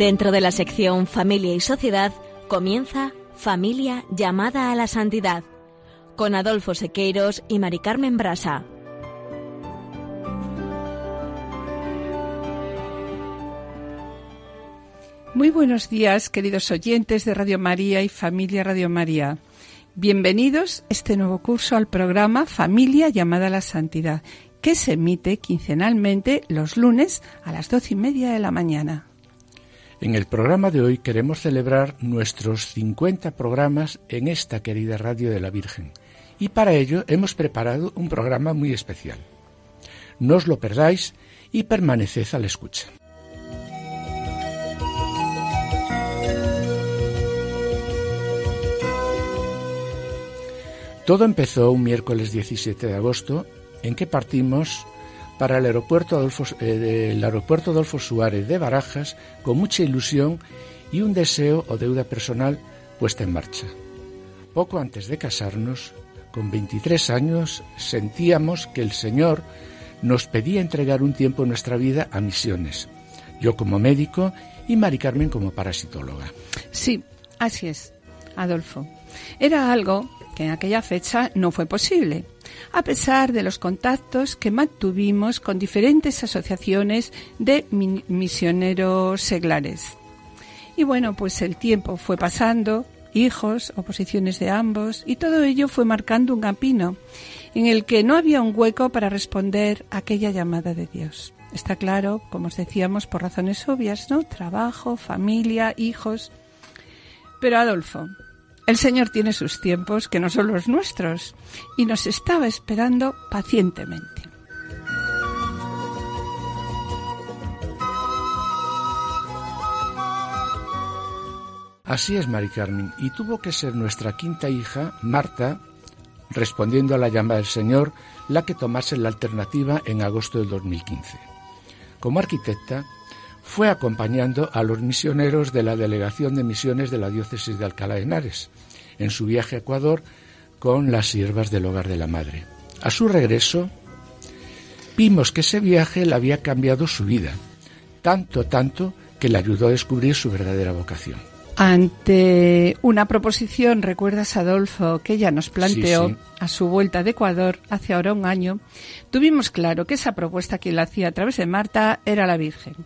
Dentro de la sección Familia y Sociedad comienza Familia llamada a la santidad con Adolfo Sequeiros y Mari Carmen Brasa. Muy buenos días, queridos oyentes de Radio María y Familia Radio María. Bienvenidos este nuevo curso al programa Familia llamada a la Santidad, que se emite quincenalmente los lunes a las doce y media de la mañana. En el programa de hoy queremos celebrar nuestros 50 programas en esta querida radio de la Virgen y para ello hemos preparado un programa muy especial. No os lo perdáis y permaneced a la escucha. Todo empezó un miércoles 17 de agosto en que partimos para el aeropuerto Adolfo, eh, aeropuerto Adolfo Suárez de Barajas con mucha ilusión y un deseo o deuda personal puesta en marcha. Poco antes de casarnos, con 23 años, sentíamos que el Señor nos pedía entregar un tiempo en nuestra vida a misiones. Yo como médico y Mari Carmen como parasitóloga. Sí, así es, Adolfo. Era algo que en aquella fecha no fue posible a pesar de los contactos que mantuvimos con diferentes asociaciones de misioneros seglares. Y bueno, pues el tiempo fue pasando, hijos, oposiciones de ambos, y todo ello fue marcando un camino en el que no había un hueco para responder a aquella llamada de Dios. Está claro, como os decíamos, por razones obvias, ¿no? Trabajo, familia, hijos. Pero Adolfo, el Señor tiene sus tiempos que no son los nuestros y nos estaba esperando pacientemente. Así es, Mari Carmen, y tuvo que ser nuestra quinta hija, Marta, respondiendo a la llamada del Señor, la que tomase la alternativa en agosto del 2015. Como arquitecta, fue acompañando a los misioneros de la Delegación de Misiones de la Diócesis de Alcalá de Henares en su viaje a Ecuador con las siervas del hogar de la madre. A su regreso, vimos que ese viaje le había cambiado su vida, tanto, tanto, que le ayudó a descubrir su verdadera vocación. Ante una proposición, recuerdas Adolfo, que ella nos planteó a su vuelta de Ecuador hace ahora un año, tuvimos claro que esa propuesta que la hacía a través de Marta era la Virgen.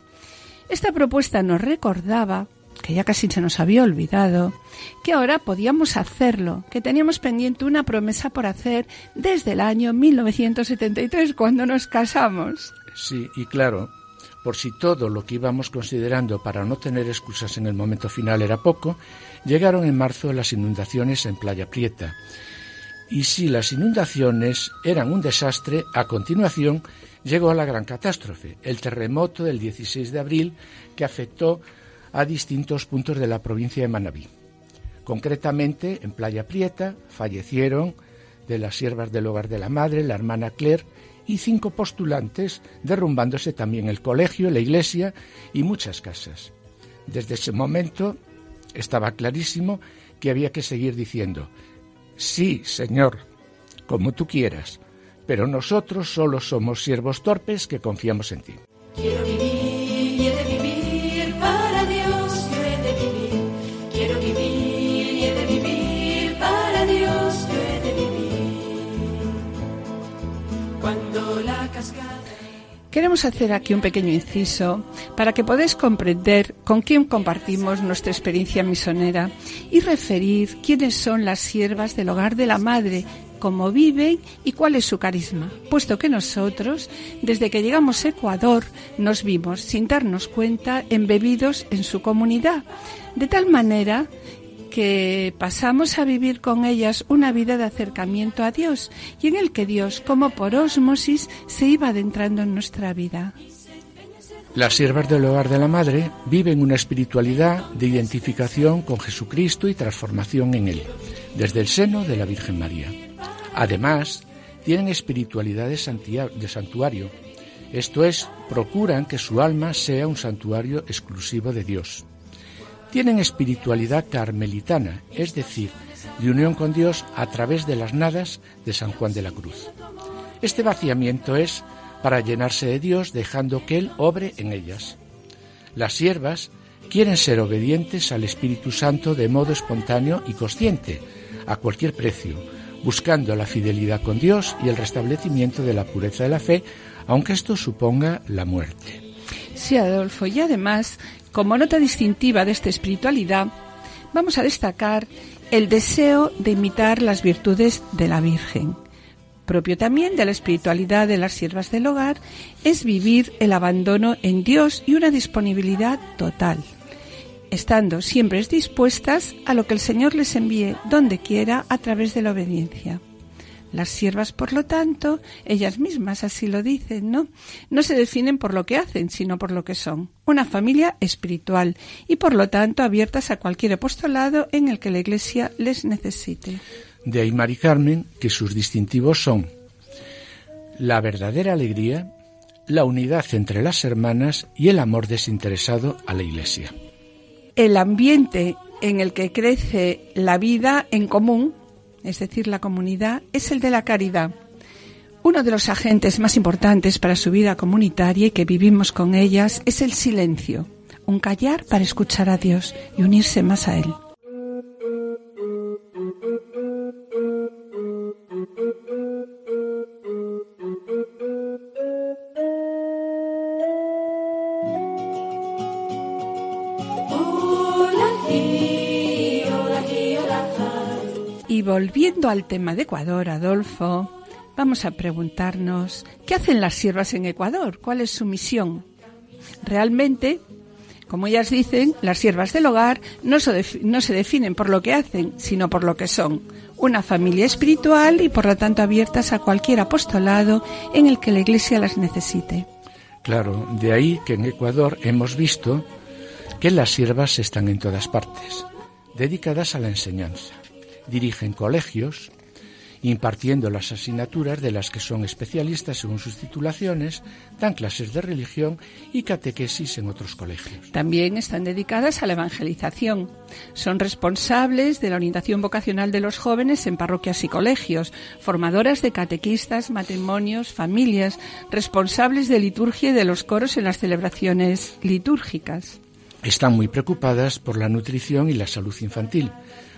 Esta propuesta nos recordaba, que ya casi se nos había olvidado, que ahora podíamos hacerlo, que teníamos pendiente una promesa por hacer desde el año 1973, cuando nos casamos. Sí, y claro, por si todo lo que íbamos considerando para no tener excusas en el momento final era poco, llegaron en marzo las inundaciones en Playa Prieta. Y si las inundaciones eran un desastre, a continuación llegó a la gran catástrofe, el terremoto del 16 de abril que afectó a distintos puntos de la provincia de Manabí. Concretamente, en Playa Prieta fallecieron de las siervas del hogar de la madre, la hermana Claire y cinco postulantes, derrumbándose también el colegio, la iglesia y muchas casas. Desde ese momento estaba clarísimo que había que seguir diciendo, sí, Señor, como tú quieras, pero nosotros solo somos siervos torpes que confiamos en ti. Quiero vivir y he de vivir para Dios, yo he de vivir. Quiero vivir y he de vivir para Dios, yo he de vivir. Cuando la cascada. Queremos hacer aquí un pequeño inciso para que podáis comprender con quién compartimos nuestra experiencia misonera y referir quiénes son las siervas del hogar de la madre cómo viven y cuál es su carisma, puesto que nosotros, desde que llegamos a Ecuador, nos vimos, sin darnos cuenta, embebidos en su comunidad, de tal manera que pasamos a vivir con ellas una vida de acercamiento a Dios y en el que Dios, como por ósmosis, se iba adentrando en nuestra vida. Las siervas del hogar de la Madre viven una espiritualidad de identificación con Jesucristo y transformación en Él, desde el seno de la Virgen María. Además, tienen espiritualidad de, santuario, esto es, procuran que su alma sea un santuario exclusivo de Dios. Tienen espiritualidad carmelitana, es decir, de unión con Dios a través de las nadas de San Juan de la Cruz. Este vaciamiento es para llenarse de Dios dejando que Él obre en ellas. Las siervas quieren ser obedientes al Espíritu Santo de modo espontáneo y consciente, a cualquier precio, buscando la fidelidad con Dios y el restablecimiento de la pureza de la fe, aunque esto suponga la muerte. Sí, Adolfo, y además, como nota distintiva de esta espiritualidad, vamos a destacar el deseo de imitar las virtudes de la Virgen. Propio también de la espiritualidad de las siervas del hogar es vivir el abandono en Dios y una disponibilidad total, estando siempre dispuestas a lo que el Señor les envíe donde quiera a través de la obediencia. Las siervas, por lo tanto, ellas mismas así lo dicen, ¿no? No se definen por lo que hacen, sino por lo que son. Una familia espiritual y, por lo tanto, abiertas a cualquier apostolado en el que la Iglesia les necesite. De ahí, Mari Carmen, que sus distintivos son la verdadera alegría, la unidad entre las hermanas y el amor desinteresado a la Iglesia. El ambiente en el que crece la vida en común, es decir, la comunidad, es el de la caridad. Uno de los agentes más importantes para su vida comunitaria y que vivimos con ellas es el silencio, un callar para escuchar a Dios y unirse más a Él. Y volviendo al tema de Ecuador, Adolfo, vamos a preguntarnos, ¿qué hacen las siervas en Ecuador? ¿Cuál es su misión? Realmente, como ellas dicen, las siervas del hogar no se, no se definen por lo que hacen, sino por lo que son. Una familia espiritual y por lo tanto abiertas a cualquier apostolado en el que la Iglesia las necesite. Claro, de ahí que en Ecuador hemos visto que las siervas están en todas partes, dedicadas a la enseñanza. Dirigen colegios, impartiendo las asignaturas de las que son especialistas según sus titulaciones, dan clases de religión y catequesis en otros colegios. También están dedicadas a la evangelización. Son responsables de la orientación vocacional de los jóvenes en parroquias y colegios, formadoras de catequistas, matrimonios, familias, responsables de liturgia y de los coros en las celebraciones litúrgicas. Están muy preocupadas por la nutrición y la salud infantil,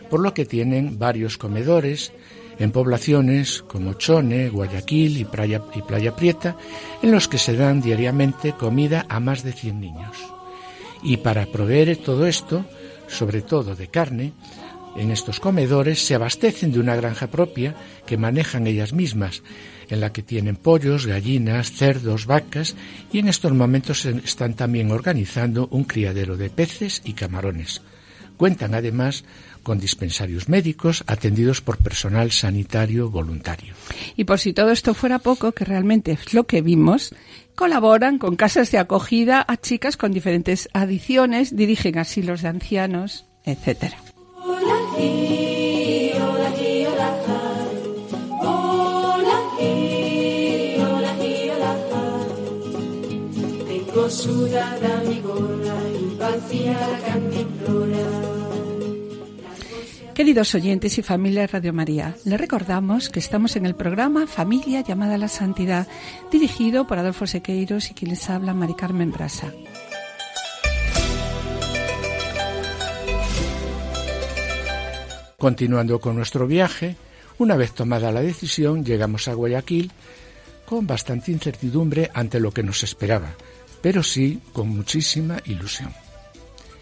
por lo que tienen varios comedores en poblaciones como Chone, Guayaquil y Playa, Prieta, en los que se dan diariamente comida a más de 100 niños. Y para proveer todo esto, sobre todo de carne, en estos comedores se abastecen de una granja propia que manejan ellas mismas, en la que tienen pollos, gallinas, cerdos, vacas y en estos momentos están también organizando un criadero de peces y camarones. Cuentan además con dispensarios médicos atendidos por personal sanitario voluntario. Y por si todo esto fuera poco, que realmente es lo que vimos, colaboran con casas de acogida a chicas con diferentes adicciones, dirigen asilos de ancianos, etcétera. hola, aquí, hola, Queridos oyentes y familia Radio María, les recordamos que estamos en el programa Familia llamada a la Santidad, dirigido por Adolfo Sequeiros y quien les habla, Mari Carmen Brasa. Continuando con nuestro viaje, una vez tomada la decisión, llegamos a Guayaquil con bastante incertidumbre ante lo que nos esperaba, pero sí con muchísima ilusión.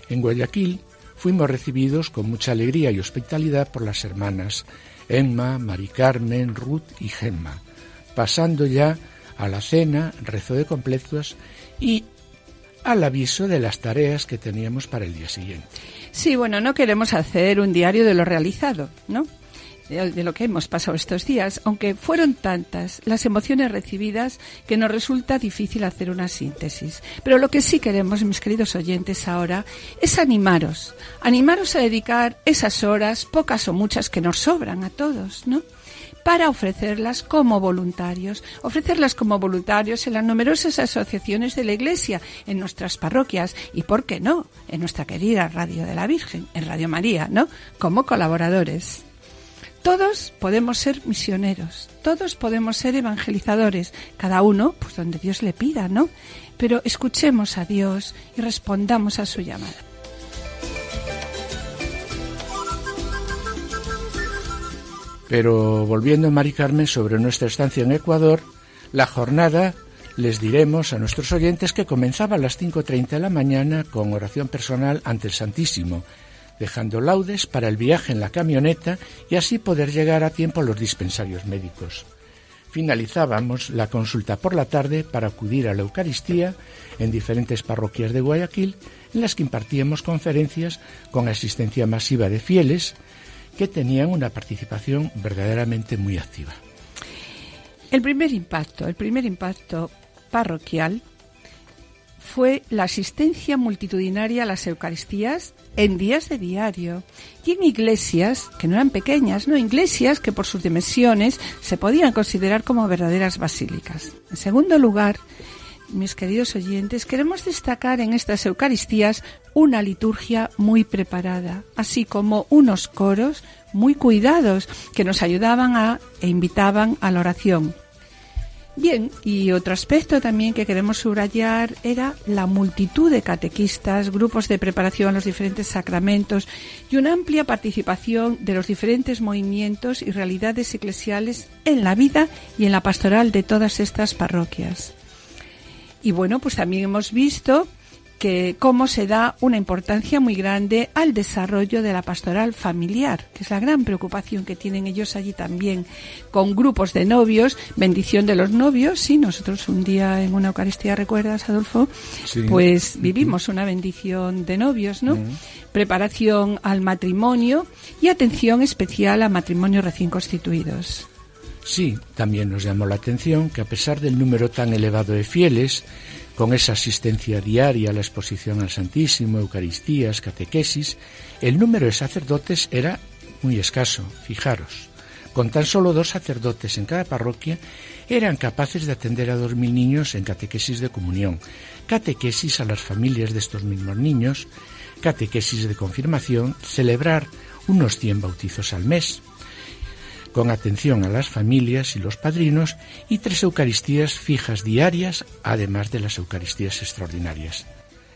En Guayaquil fuimos recibidos con mucha alegría y hospitalidad por las hermanas Emma, Mari Carmen, Ruth y Gemma, pasando ya a la cena, rezo de completos y al aviso de las tareas que teníamos para el día siguiente. Sí, bueno, no queremos hacer un diario de lo realizado, ¿no? De, lo que hemos pasado estos días, aunque fueron tantas las emociones recibidas que nos resulta difícil hacer una síntesis. Pero lo que sí queremos, mis queridos oyentes, ahora es animaros, animaros a dedicar esas horas, pocas o muchas que nos sobran a todos, ¿no? para ofrecerlas como voluntarios, ofrecerlas como voluntarios en las numerosas asociaciones de la Iglesia, en nuestras parroquias y, ¿por qué no?, en nuestra querida Radio de la Virgen, en Radio María, ¿no?, como colaboradores. Todos podemos ser misioneros, todos podemos ser evangelizadores, cada uno pues donde Dios le pida, ¿no? Pero escuchemos a Dios y respondamos a su llamada. Pero volviendo a Mari Carmen sobre nuestra estancia en Ecuador, la jornada les diremos a nuestros oyentes que comenzaba a las 5.30 de la mañana con oración personal ante el Santísimo dejando laudes para el viaje en la camioneta y así poder llegar a tiempo a los dispensarios médicos. Finalizábamos la consulta por la tarde para acudir a la Eucaristía en diferentes parroquias de Guayaquil, en las que impartíamos conferencias con asistencia masiva de fieles que tenían una participación verdaderamente muy activa. El primer impacto, el primer impacto parroquial fue la asistencia multitudinaria a las Eucaristías en días de diario y en iglesias que no eran pequeñas, no iglesias que por sus dimensiones se podían considerar como verdaderas basílicas. En segundo lugar, mis queridos oyentes, queremos destacar en estas Eucaristías una liturgia muy preparada, así como unos coros muy cuidados que nos ayudaban a e invitaban a la oración. Bien, y otro aspecto también que queremos subrayar era la multitud de catequistas, grupos de preparación los diferentes sacramentos y una amplia participación de los diferentes movimientos y realidades eclesiales en la vida y en la pastoral de todas estas parroquias. Y bueno, pues también hemos visto que cómo se da una importancia muy grande al desarrollo de la pastoral familiar, que es la gran preocupación que tienen ellos allí también, con grupos de novios, bendición de los novios, sí, nosotros un día en una Eucaristía, ¿recuerdas, Adolfo? Pues vivimos una bendición de novios, ¿no? Preparación al matrimonio y atención especial a matrimonios recién constituidos. Sí, también nos llamó la atención que a pesar del número tan elevado de fieles, con esa asistencia diaria a la exposición al Santísimo, Eucaristías, catequesis, el número de sacerdotes era muy escaso, fijaros. Con tan solo dos sacerdotes en cada parroquia eran capaces de atender a dos mil niños en catequesis de comunión, catequesis a las familias de estos mismos niños, catequesis de confirmación, celebrar unos 100 bautizos al mes, con atención a las familias y los padrinos y tres Eucaristías fijas diarias, además de las Eucaristías extraordinarias.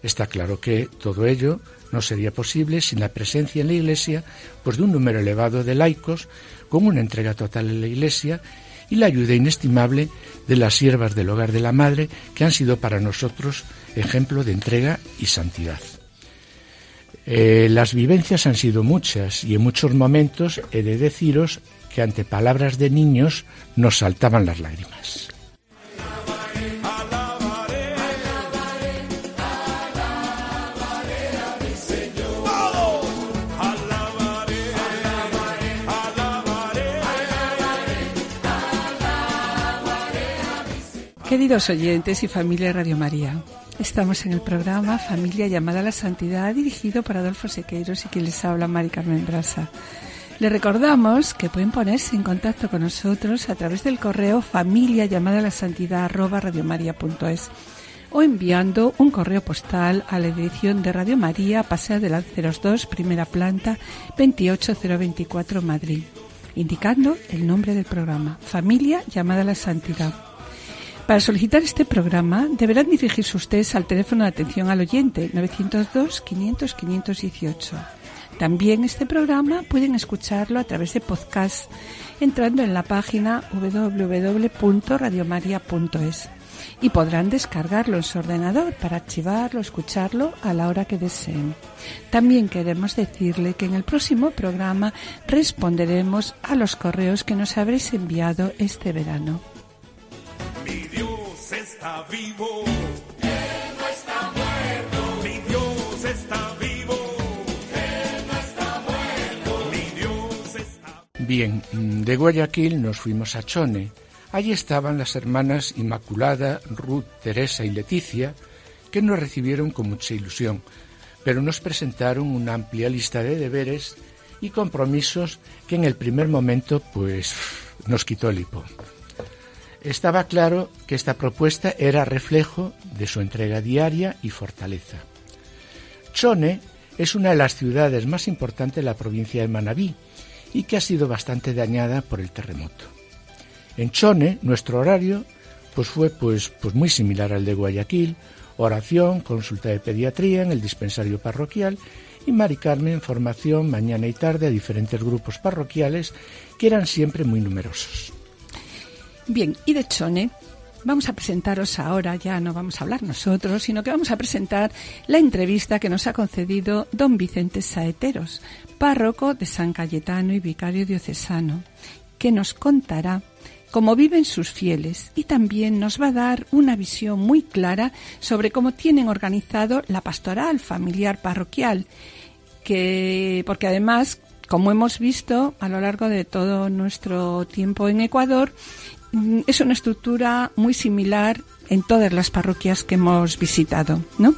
Está claro que todo ello no sería posible sin la presencia en la Iglesia pues de un número elevado de laicos con una entrega total en la Iglesia y la ayuda inestimable de las siervas del hogar de la Madre que han sido para nosotros ejemplo de entrega y santidad. Eh, las vivencias han sido muchas y en muchos momentos he de deciros que ante palabras de niños nos saltaban las lágrimas. Queridos oyentes y familia Radio María, estamos en el programa Familia llamada a la Santidad dirigido por Adolfo Sequeiros y quien les habla Mari Carmen Brasa. Les recordamos que pueden ponerse en contacto con nosotros a través del correo familia llamada la santidad arroba radiomaria.es o enviando un correo postal a la dirección de Radio María, Paseo de Lanceros 2, primera planta, 28024 Madrid, indicando el nombre del programa, Familia llamada a la Santidad. Para solicitar este programa deberán dirigirse ustedes al teléfono de atención al oyente 902 500 518. También este programa pueden escucharlo a través de podcast entrando en la página www.radiomaria.es y podrán descargarlo en su ordenador para archivarlo, escucharlo a la hora que deseen. También queremos decirle que en el próximo programa responderemos a los correos que nos habréis enviado este verano. Bien, mm, de Guayaquil nos fuimos a Chone. Allí estaban las hermanas Inmaculada, Ruth, Teresa y Leticia, que nos recibieron con mucha ilusión, pero nos presentaron una amplia lista de deberes y compromisos que en el primer momento pues nos quitó el hipo. Estaba claro que esta propuesta era reflejo de su entrega diaria y fortaleza. Chone es una de las ciudades más importantes de la provincia de Manabí y que ha sido bastante dañada por el terremoto. En Chone, nuestro horario pues fue pues, pues muy similar al de Guayaquil, oración, consulta de pediatría en el dispensario parroquial y Mari Carmen formación mañana y tarde a diferentes grupos parroquiales que eran siempre muy numerosos. Bien, y de Chone vamos a presentaros ahora, ya no vamos a hablar nosotros, sino que vamos a presentar la entrevista que nos ha concedido don Vicente Saeteros, párroco de San Cayetano y vicario diocesano, que nos contará cómo viven sus fieles y también nos va a dar una visión muy clara sobre cómo tienen organizado la pastoral familiar parroquial, que porque además, como hemos visto a lo largo de todo nuestro tiempo en Ecuador, es una estructura muy similar en todas las parroquias que hemos visitado, ¿no?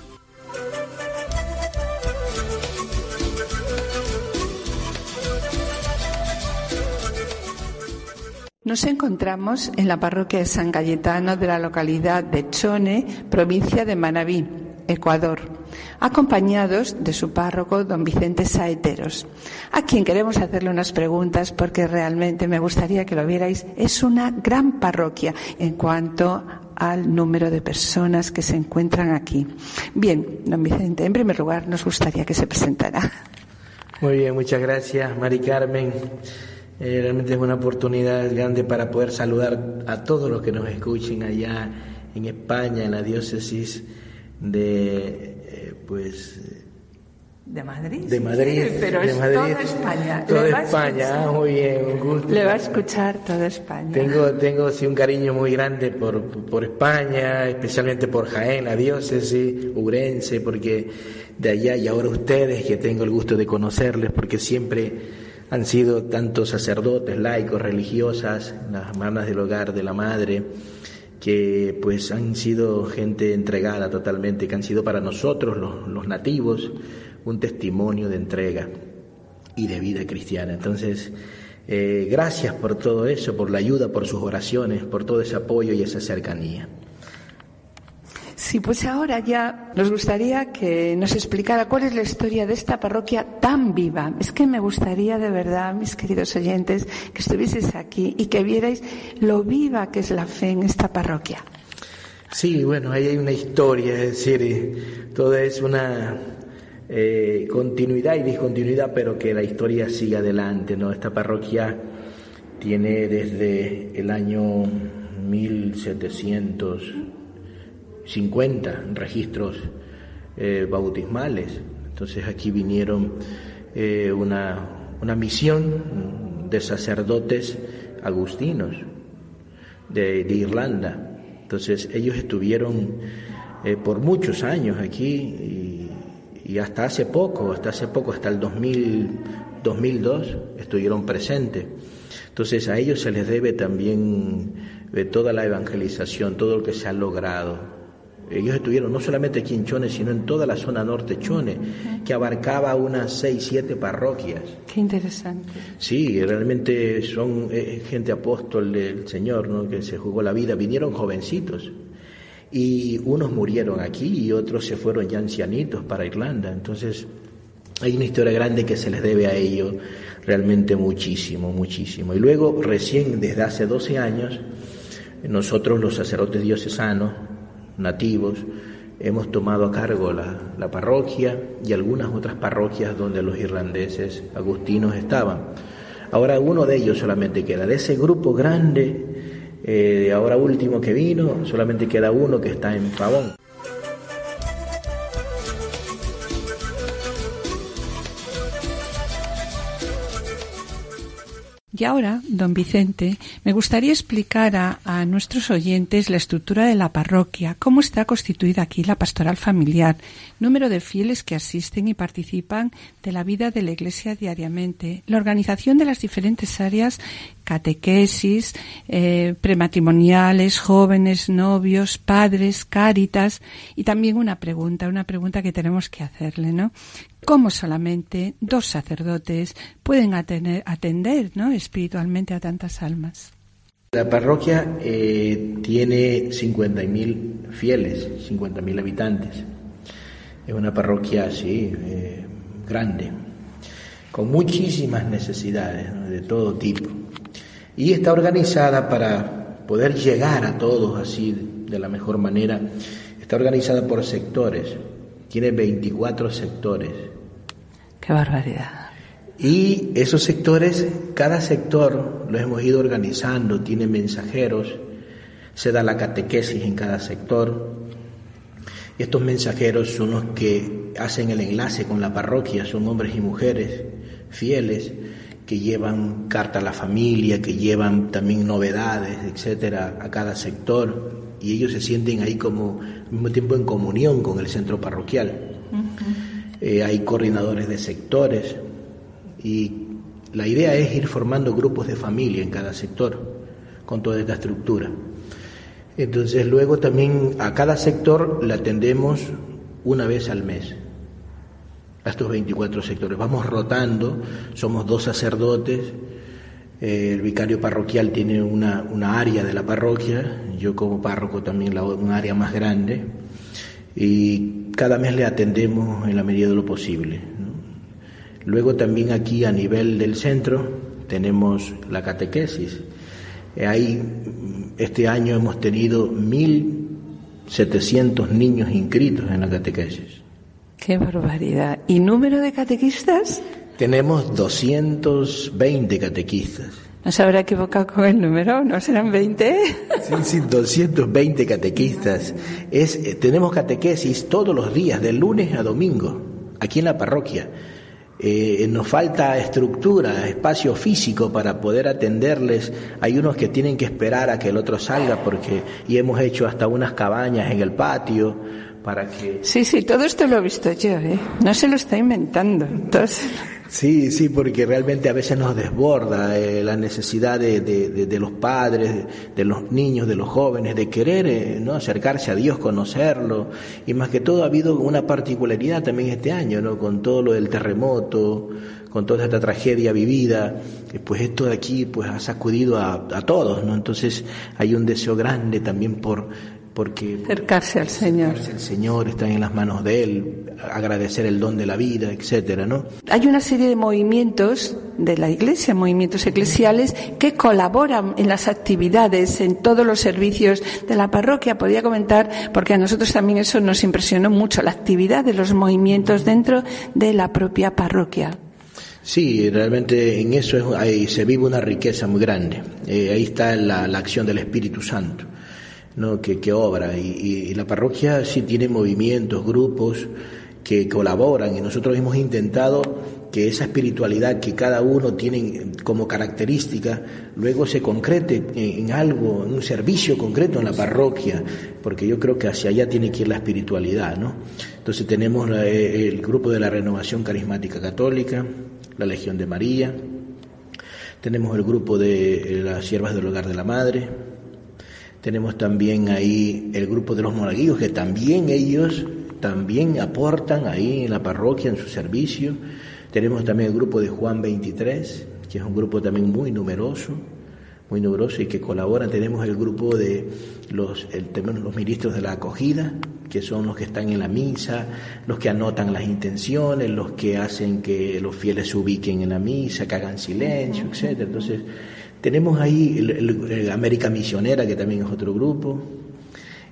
Nos encontramos en la parroquia de San Cayetano de la localidad de Chone, provincia de Manabí, Ecuador, acompañados de su párroco, don Vicente Saeteros, a quien queremos hacerle unas preguntas porque realmente me gustaría que lo vierais. Es una gran parroquia en cuanto al número de personas que se encuentran aquí. Bien, don Vicente, en primer lugar nos gustaría que se presentara. Muy bien, muchas gracias, Mari Carmen. Eh, realmente es una oportunidad grande para poder saludar a todos los que nos escuchen allá en España, en la diócesis de, pues, De Madrid. de Madrid. Sí, pero de es Madrid. toda España. Toda España, ah, muy bien, un gusto. Le va a escuchar toda España. Tengo, tengo sí, un cariño muy grande por, por España, especialmente por Jaén, la diócesis, Urense, porque de allá y ahora ustedes, que tengo el gusto de conocerles, porque siempre han sido tantos sacerdotes, laicos, religiosas, las hermanas del hogar de la madre, que pues han sido gente entregada totalmente, que han sido para nosotros los, nativos un testimonio de entrega y de vida cristiana. Entonces, eh, gracias por todo eso, por la ayuda, por sus oraciones, por todo ese apoyo y esa cercanía. Sí, pues ahora ya nos gustaría que nos explicara cuál es la historia de esta parroquia tan viva. Es que me gustaría de verdad, mis queridos oyentes, que estuvieseis aquí y que vierais lo viva que es la fe en esta parroquia. Sí, bueno, ahí hay una historia, es decir, eh, todo es una eh, continuidad y discontinuidad, pero que la historia sigue adelante, ¿no? Esta parroquia tiene desde el año 1750 registros eh, bautismales. Entonces aquí vinieron eh, una, una misión de sacerdotes agustinos de, de Irlanda. Entonces ellos estuvieron eh, por muchos años aquí y, hasta hace poco, hasta hace poco, hasta el 2000, 2002 estuvieron presentes. Entonces a ellos se les debe también eh, toda la evangelización, todo lo que se ha logrado. Ellos estuvieron no solamente aquí en Chone, sino en toda la zona norte Chone, que abarcaba unas seis, siete parroquias. Qué interesante. Sí, realmente son eh, gente apóstol del Señor, ¿no? que se jugó la vida. Vinieron jovencitos y unos murieron aquí y otros se fueron ya ancianitos para Irlanda. Entonces, hay una historia grande que se les debe a ellos realmente muchísimo, muchísimo. Y luego, recién desde hace 12 años, nosotros los sacerdotes diocesanos, nativos, hemos tomado a cargo la, la parroquia y algunas otras parroquias donde los irlandeses agustinos estaban. Ahora uno de ellos solamente queda. De ese grupo grande, eh, ahora último que vino, solamente queda uno que está en Pavón. Y ahora, don Vicente, me gustaría explicar a, a, nuestros oyentes la estructura de la parroquia, cómo está constituida aquí la pastoral familiar, número de fieles que asisten y participan de la vida de la Iglesia diariamente, la organización de las diferentes áreas, catequesis, eh, prematrimoniales, jóvenes, novios, padres, cáritas, y también una pregunta, una pregunta que tenemos que hacerle, ¿no? cómo solamente dos sacerdotes pueden atender, atender ¿no? espiritualmente a tantas almas. La parroquia eh, tiene 50.000 fieles, 50.000 habitantes. Es una parroquia así, eh, grande, con muchísimas necesidades de todo tipo. Y está organizada para poder llegar a todos así de la mejor manera. Está organizada por sectores, tiene 24 sectores Qué barbaridad. Y esos sectores, cada sector lo hemos ido organizando, tiene mensajeros, se da la catequesis en cada sector. Estos mensajeros son los que hacen el enlace con la parroquia, son hombres y mujeres fieles que llevan carta a la familia, que llevan también novedades, etcétera, a cada sector y ellos se sienten ahí como al mismo tiempo en comunión con el centro parroquial. Eh, hay coordinadores de sectores y la idea es ir formando grupos de familia en cada sector con toda esta estructura. Entonces luego también a cada sector le atendemos una vez al mes a estos 24 sectores. Vamos rotando, somos dos sacerdotes, eh, el vicario parroquial tiene una, una, área de la parroquia, yo como párroco también la, un área más grande, y cada mes le atendemos en la medida de lo posible. Luego también aquí a nivel del centro tenemos la catequesis. Eh, ahí este año hemos tenido 1.700 niños inscritos en la catequesis. ¡Qué barbaridad! ¿Y número de catequistas? Tenemos 220 catequistas. ¿No se habrá equivocado con el número? ¿No serán 20? Sí, sí, 220 catequistas. Es, eh, tenemos catequesis todos los días, de lunes a domingo, aquí en la parroquia. Eh, nos falta estructura, espacio físico para poder atenderles. Hay unos que tienen que esperar a que el otro salga porque y hemos hecho hasta unas cabañas en el patio para que Sí, sí, todo esto lo he visto yo, ¿eh? No se lo está inventando. Entonces... Sí, sí, porque realmente a veces nos desborda eh, la necesidad de, de, de, de los padres, de, los niños, de los jóvenes, de querer eh, ¿no? acercarse a Dios, conocerlo. Y más que todo ha habido una particularidad también este año, ¿no? con todo lo del terremoto, con toda esta tragedia vivida, pues esto de aquí pues ha sacudido a, a todos, ¿no? Entonces hay un deseo grande también por porque acercarse al Señor. Acercarse al Señor, está en las manos de Él, agradecer el don de la vida, etcétera, ¿no? Hay una serie de movimientos de la Iglesia, movimientos eclesiales, que colaboran en las actividades, en todos los servicios de la parroquia. Podía comentar, porque a nosotros también eso nos impresionó mucho, la actividad de los movimientos dentro de la propia parroquia. Sí, realmente en eso es, ahí se vive una riqueza muy grande. Eh, ahí está la, la acción del Espíritu Santo. ¿No? que, obra y, y, la parroquia sí tiene movimientos, grupos que colaboran y nosotros hemos intentado que esa espiritualidad que cada uno tiene como característica luego se concrete en, algo, en un servicio concreto en la parroquia, porque yo creo que hacia allá tiene que ir la espiritualidad, ¿no? Entonces tenemos la, el grupo de la Renovación Carismática Católica, la Legión de María, tenemos el grupo de las Siervas del Hogar de la Madre, tenemos también ahí el grupo de los monaguillos, que también ellos también aportan ahí en la parroquia, en su servicio. Tenemos también el grupo de Juan 23, que es un grupo también muy numeroso, muy numeroso y que colaboran. Tenemos el grupo de los, el, los ministros de la acogida, que son los que están en la misa, los que anotan las intenciones, los que hacen que los fieles se ubiquen en la misa, que hagan silencio, etcétera. Entonces, tenemos ahí el, América Misionera, que también es otro grupo,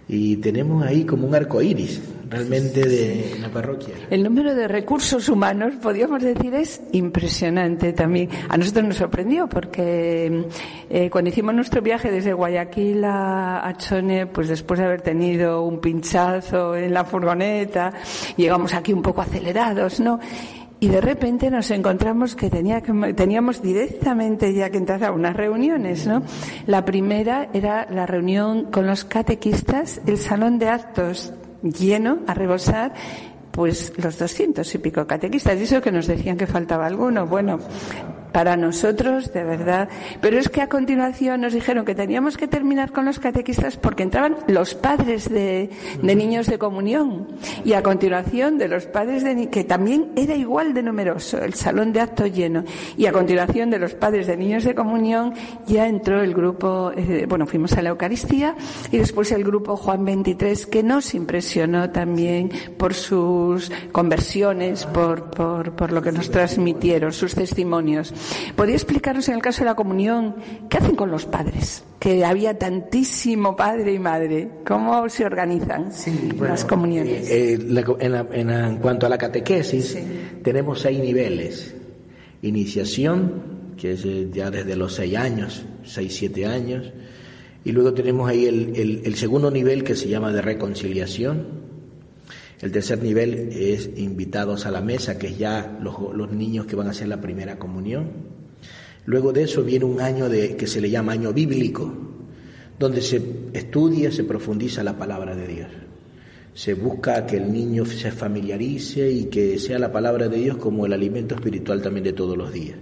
y tenemos ahí como un arco iris realmente de la parroquia. El número de recursos humanos, podríamos decir, es impresionante también. A nosotros nos sorprendió porque eh, cuando hicimos nuestro viaje desde Guayaquil a Chone, pues después de haber tenido un pinchazo en la furgoneta, llegamos aquí un poco acelerados, ¿no? Y de repente nos encontramos que, tenía que teníamos directamente ya que entrar a unas reuniones, ¿no? La primera era la reunión con los catequistas, el salón de actos lleno, a rebosar, pues los doscientos y pico catequistas. Y eso que nos decían que faltaba alguno. Bueno, para nosotros, de verdad. Pero es que a continuación nos dijeron que teníamos que terminar con los catequistas porque entraban los padres de, de niños de comunión. Y a continuación de los padres de que también era igual de numeroso, el salón de acto lleno. Y a continuación de los padres de niños de comunión ya entró el grupo, eh, bueno, fuimos a la Eucaristía y después el grupo Juan 23 que nos impresionó también por sus conversiones, por, por, por lo que nos transmitieron, sus testimonios. ¿Podría explicarnos en el caso de la comunión qué hacen con los padres? Que había tantísimo padre y madre. ¿Cómo se organizan las comuniones? Eh, eh, la en, la- en la- en cuanto a la catequesis, tenemos seis niveles. Iniciación, que es eh, ya desde los seis años, seis, siete años. Y luego tenemos ahí el, el- el segundo nivel que se llama de reconciliación. El tercer nivel es invitados a la mesa, que es ya los, niños que van a hacer la primera comunión. Luego de eso viene un año de, que se le llama año bíblico, donde se estudia, se profundiza la palabra de Dios. Se busca que el niño se familiarice y que sea la palabra de Dios como el alimento espiritual también de todos los días.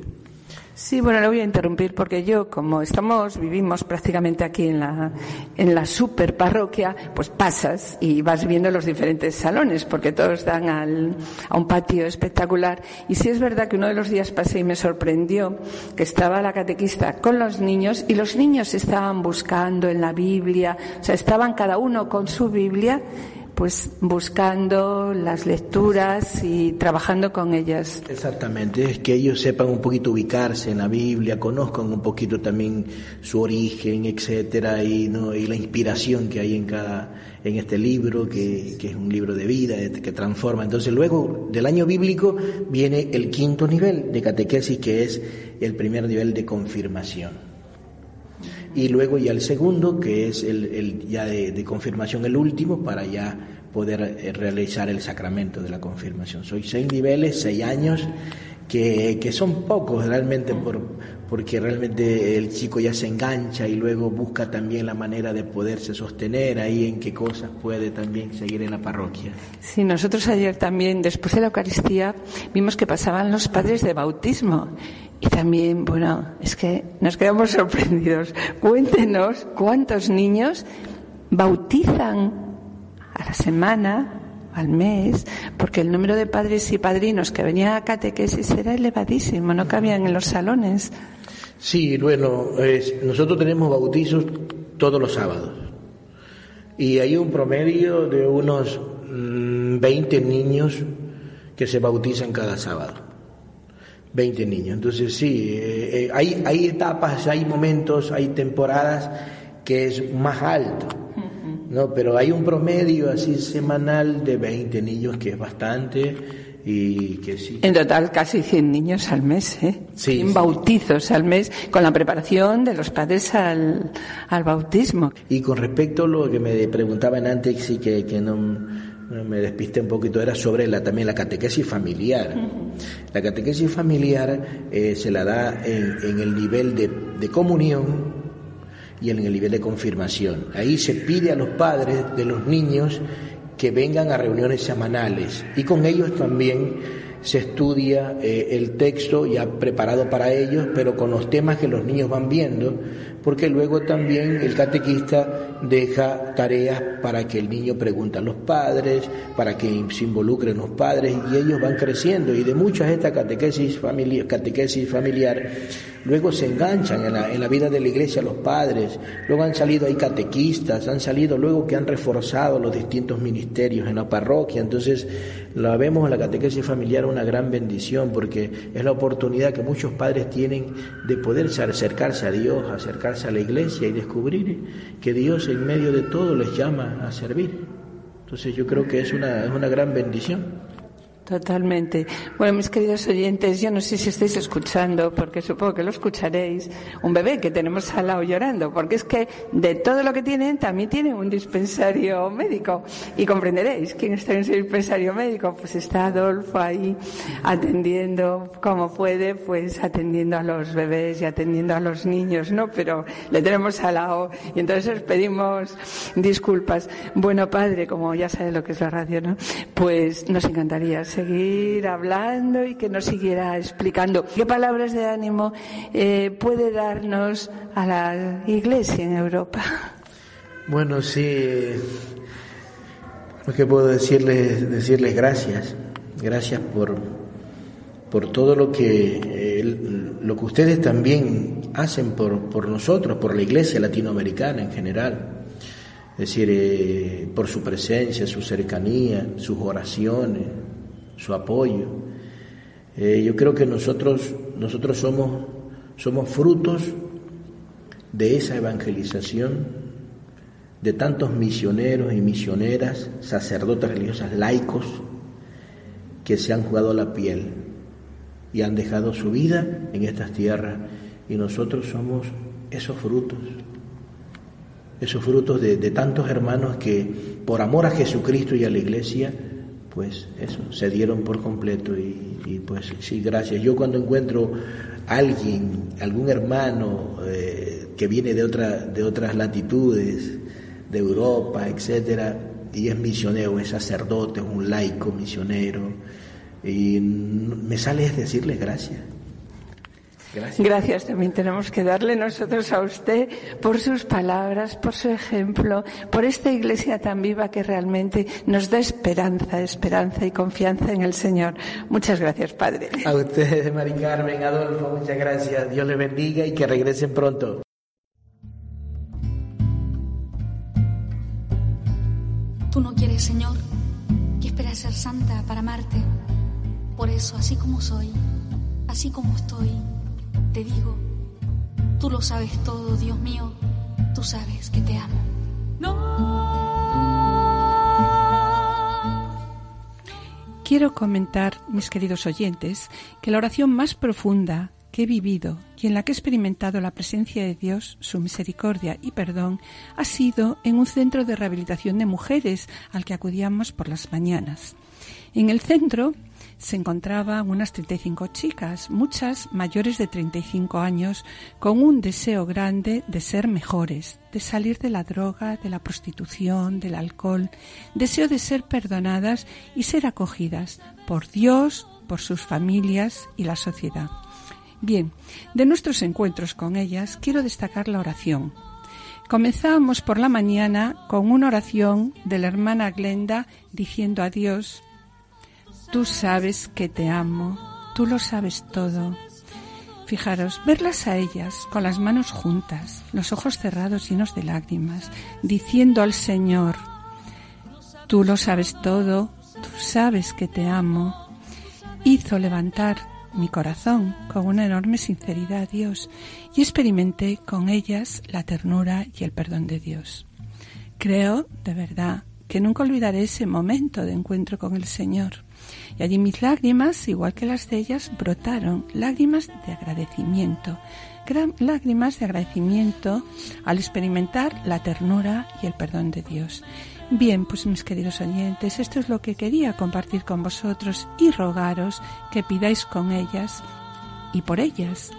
Sí, bueno, le voy a interrumpir porque yo, como estamos, vivimos prácticamente aquí en la, en la super parroquia, pues pasas y vas viendo los diferentes salones porque todos dan al, a un patio espectacular. Y sí es verdad que uno de los días pasé y me sorprendió que estaba la catequista con los niños y los niños estaban buscando en la Biblia, o sea, estaban cada uno con su Biblia pues buscando las lecturas y trabajando con ellas. Exactamente, es que ellos sepan un poquito ubicarse en la Biblia, conozcan un poquito también su origen, etcétera, y, ¿no? y la inspiración que hay en cada en este libro, que, que es un libro de vida, este, que transforma. Entonces, luego del año bíblico viene el quinto nivel de catequesis, que es el primer nivel de confirmación. Y luego ya el segundo, que es el, el ya de, de confirmación, el último, para ya poder eh, realizar el sacramento de la confirmación. Soy seis niveles, seis años, que, que son pocos realmente, por, porque realmente el chico ya se engancha y luego busca también la manera de poderse sostener ahí en qué cosas puede también seguir en la parroquia. Sí, nosotros ayer también, después de la Eucaristía, vimos que pasaban los padres de bautismo. Y también, bueno, es que nos quedamos sorprendidos. Cuéntenos cuántos niños bautizan a la semana, al mes, porque el número de padres y padrinos que venían a catequesis era elevadísimo, no cabían en los salones. Sí, bueno, nosotros tenemos bautizos todos los sábados. Y hay un promedio de unos mm, 20 niños que se bautizan cada sábado. 20 niños. Entonces sí, eh, eh, hay, hay etapas, hay momentos, hay temporadas que es más alto. No, pero hay un promedio así semanal de 20 niños que es bastante y que sí. En total, casi 100 niños al mes, ¿eh? Sí, 100 sí. bautizos al mes, con la preparación de los padres al, al bautismo. Y con respecto a lo que me preguntaban antes y que, que no me despisté un poquito, era sobre la, también la catequesis familiar. La catequesis familiar eh, se la da en, en el nivel de, de comunión y en el nivel de confirmación. Ahí se pide a los padres de los niños que vengan a reuniones semanales y con ellos también se estudia eh, el texto ya preparado para ellos, pero con los temas que los niños van viendo, porque luego también el catequista deja tareas para que el niño pregunte a los padres, para que se involucren los padres y ellos van creciendo y de muchas de catequesis, familia, catequesis familiar luego se enganchan en la, en la vida de la iglesia los padres, luego han salido ahí catequistas, han salido luego que han reforzado los distintos ministerios en la parroquia, entonces la vemos en la catequesis familiar una gran bendición porque es la oportunidad que muchos padres tienen de poder acercarse a Dios, acercarse a la iglesia y descubrir que Dios en medio de todo les llama a servir. Entonces yo creo que es una, es una gran bendición. Totalmente. Bueno, mis queridos oyentes, yo no sé si estáis escuchando, porque supongo que lo escucharéis, un bebé que tenemos al lado llorando, porque es que de todo lo que tienen, también tienen un dispensario médico. Y comprenderéis quién está en ese dispensario médico. Pues está Adolfo ahí atendiendo como puede, pues atendiendo a los bebés y atendiendo a los niños, ¿no? Pero le tenemos al lado y entonces os pedimos disculpas. Bueno, padre, como ya sabe lo que es la radio, ¿no? Pues nos encantaría seguir hablando y que nos siguiera explicando qué palabras de ánimo eh, puede darnos a la Iglesia en Europa. Bueno, sí, lo que puedo decirles, decirles gracias, gracias por, por todo lo que, eh, lo que ustedes también hacen por, por nosotros, por la iglesia latinoamericana en general. Es decir, eh, por su presencia, su cercanía, sus oraciones, su apoyo. Eh, yo creo que nosotros nosotros somos, somos frutos de esa evangelización de tantos misioneros y misioneras, sacerdotes religiosas, laicos, que se han jugado la piel y han dejado su vida en estas tierras. Y nosotros somos esos frutos, esos frutos de, de tantos hermanos que por amor a Jesucristo y a la iglesia, pues eso, se dieron por completo y, y pues sí, gracias. Yo cuando encuentro alguien, algún hermano eh, que viene de, otra, de otras latitudes, de Europa, etcétera, y es misionero, es sacerdote, es un laico misionero, y me sale es decirle gracias. Gracias. Gracias también tenemos que darle nosotros a usted por sus palabras, por su ejemplo, por esta iglesia tan viva que realmente nos da esperanza, esperanza y confianza en el Señor. Muchas gracias, Padre. A ustedes, Mari Carmen, Adolfo, muchas gracias. Dios les bendiga y que regresen pronto. Tú no quieres, Señor, que esperas ser santa para amarte. Por eso, así como soy, así como estoy, te digo, tú lo sabes todo, Dios mío, tú sabes que te amo. Quiero comentar, mis queridos oyentes, que la oración más profunda que he vivido y en la que he experimentado la presencia de Dios, su misericordia y perdón, ha sido en un centro de rehabilitación de mujeres al que acudíamos por las mañanas. En el centro se encontraban unas 35 chicas, muchas mayores de 35 años, con un deseo grande de ser mejores, de salir de la droga, de la prostitución, del alcohol, deseo de ser perdonadas y ser acogidas por Dios, por sus familias y la sociedad. Bien, de nuestros encuentros con ellas quiero destacar la oración. Comenzamos por la mañana con una oración de la hermana Glenda diciendo a Dios, Tú sabes que te amo, tú lo sabes todo. Fijaros, verlas a ellas con las manos juntas, los ojos cerrados llenos de lágrimas, diciendo al Señor, Tú lo sabes todo, tú sabes que te amo, hizo levantar mi corazón con una enorme sinceridad a Dios y experimenté con ellas la ternura y el perdón de Dios. Creo, de verdad, que nunca olvidaré ese momento de encuentro con el Señor. Y allí mis lágrimas, igual que las de ellas, brotaron, lágrimas de agradecimiento, lágrimas de agradecimiento al experimentar la ternura y el perdón de Dios. Bien, pues mis queridos oyentes, esto es lo que quería compartir con vosotros y rogaros que pidáis con ellas y por ellas.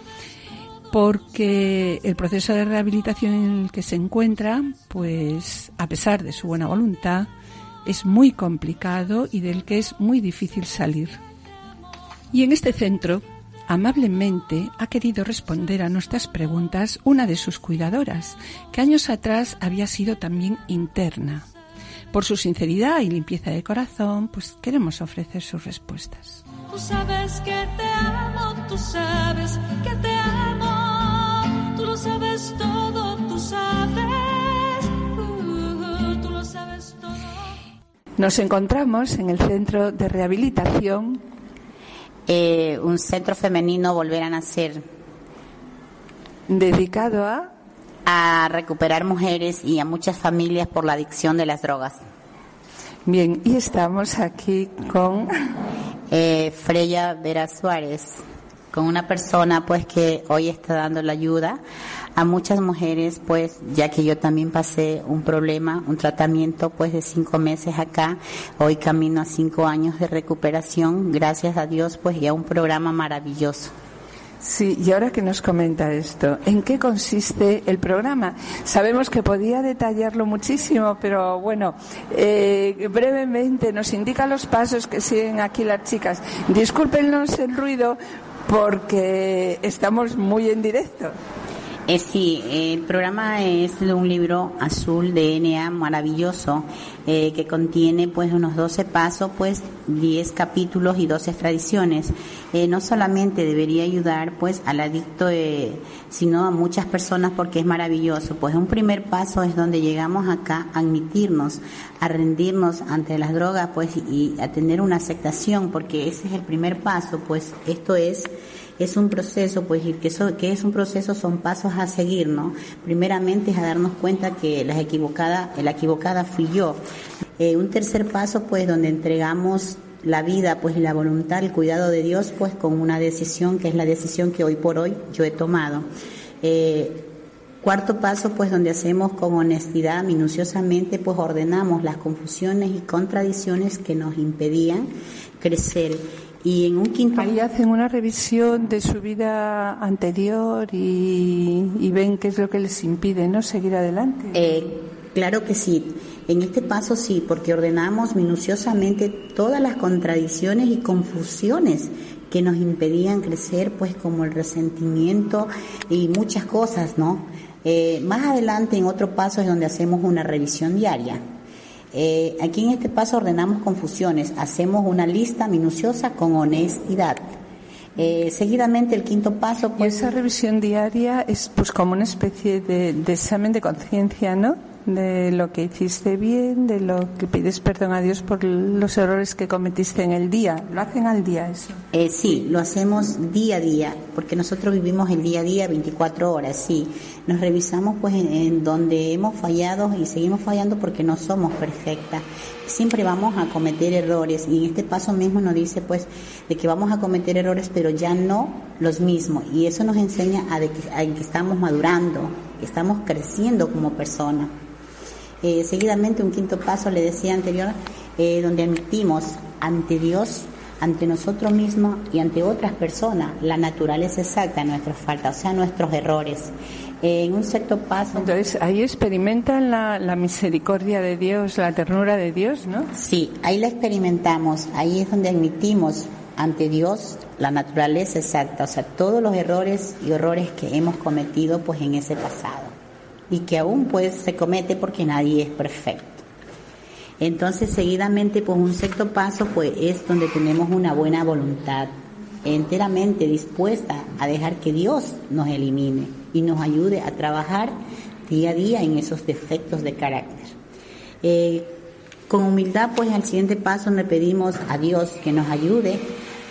Porque el proceso de rehabilitación en el que se encuentra, pues a pesar de su buena voluntad, es muy complicado y del que es muy difícil salir. Y en este centro, amablemente ha querido responder a nuestras preguntas una de sus cuidadoras, que años atrás había sido también interna. Por su sinceridad y limpieza de corazón, pues queremos ofrecer sus respuestas. Tú sabes que te amo, tú sabes que te amo. Tú lo sabes todo, tú sabes. Nos encontramos en el centro de rehabilitación Eh, un centro femenino volver a nacer, dedicado a a recuperar mujeres y a muchas familias por la adicción de las drogas. Bien, y estamos aquí con Eh, Freya Vera Suárez, con una persona pues que hoy está dando la ayuda a muchas mujeres pues ya que yo también pasé un problema, un tratamiento pues de cinco meses acá, hoy camino a cinco años de recuperación, gracias a Dios pues y a un programa maravilloso. Sí, y ahora que nos comenta esto, ¿en qué consiste el programa? Sabemos que podía detallarlo muchísimo, pero bueno, eh, brevemente nos indica los pasos que siguen aquí las chicas. Discúlpenos el ruido porque estamos muy en directo. Eh, sí, el programa es de un libro azul de NA maravilloso eh, que contiene pues unos 12 pasos, pues 10 capítulos y 12 tradiciones. Eh, no solamente debería ayudar pues al adicto, eh, sino a muchas personas porque es maravilloso. Pues un primer paso es donde llegamos acá a admitirnos, a rendirnos ante las drogas pues y a tener una aceptación porque ese es el primer paso, pues esto es es un proceso, pues, y que, es un proceso, son pasos a seguir, ¿no? Primeramente es a darnos cuenta que la equivocada, la equivocada fui yo. Eh, un tercer paso, pues, donde entregamos la vida, pues, la voluntad, el cuidado de Dios, pues, con una decisión que es la decisión que hoy por hoy yo he tomado. Eh, Cuarto paso, pues donde hacemos con honestidad, minuciosamente, pues ordenamos las confusiones y contradicciones que nos impedían crecer. Y en un quinto... Ahí hacen una revisión de su vida anterior y, y ven qué es lo que les impide, ¿no? Seguir adelante. Eh, claro que sí. En este paso sí, porque ordenamos minuciosamente todas las contradicciones y confusiones que nos impedían crecer, pues como el resentimiento y muchas cosas, ¿no? Eh, más adelante, en otro paso, es donde hacemos una revisión diaria. Eh, aquí en este paso ordenamos confusiones, hacemos una lista minuciosa con honestidad. Eh, seguidamente el quinto paso pues y esa revisión diaria es pues como una especie de, de examen de conciencia no de lo que hiciste bien, de lo que pides perdón a Dios por los errores que cometiste en el día. ¿Lo hacen al día eso? Eh, sí, lo hacemos día a día, porque nosotros vivimos el día a día 24 horas, sí. Nos revisamos pues en, donde hemos fallado y seguimos fallando porque no somos perfectas. Siempre vamos a cometer errores y en este paso mismo nos dice pues de que vamos a cometer errores pero ya no los mismos y eso nos enseña a, de que, a que estamos madurando, que estamos creciendo como personas. Eh, seguidamente, un quinto paso, le decía anterior, eh, donde admitimos ante Dios, ante nosotros mismos y ante otras personas la naturaleza exacta de nuestras faltas, o sea, nuestros errores. Eh, en un sexto paso. Entonces, ahí experimentan la, la, misericordia de Dios, la ternura de Dios, ¿no? Sí, ahí la experimentamos, ahí es donde admitimos ante Dios la naturaleza exacta, o sea, todos los errores y horrores que hemos cometido pues en ese pasado y que aún pues se comete porque nadie es perfecto. Entonces, seguidamente, pues un sexto paso pues es donde tenemos una buena voluntad enteramente dispuesta a dejar que Dios nos elimine y nos ayude a trabajar día a día en esos defectos de carácter. Eh, con humildad, pues al siguiente paso le pedimos a Dios que nos ayude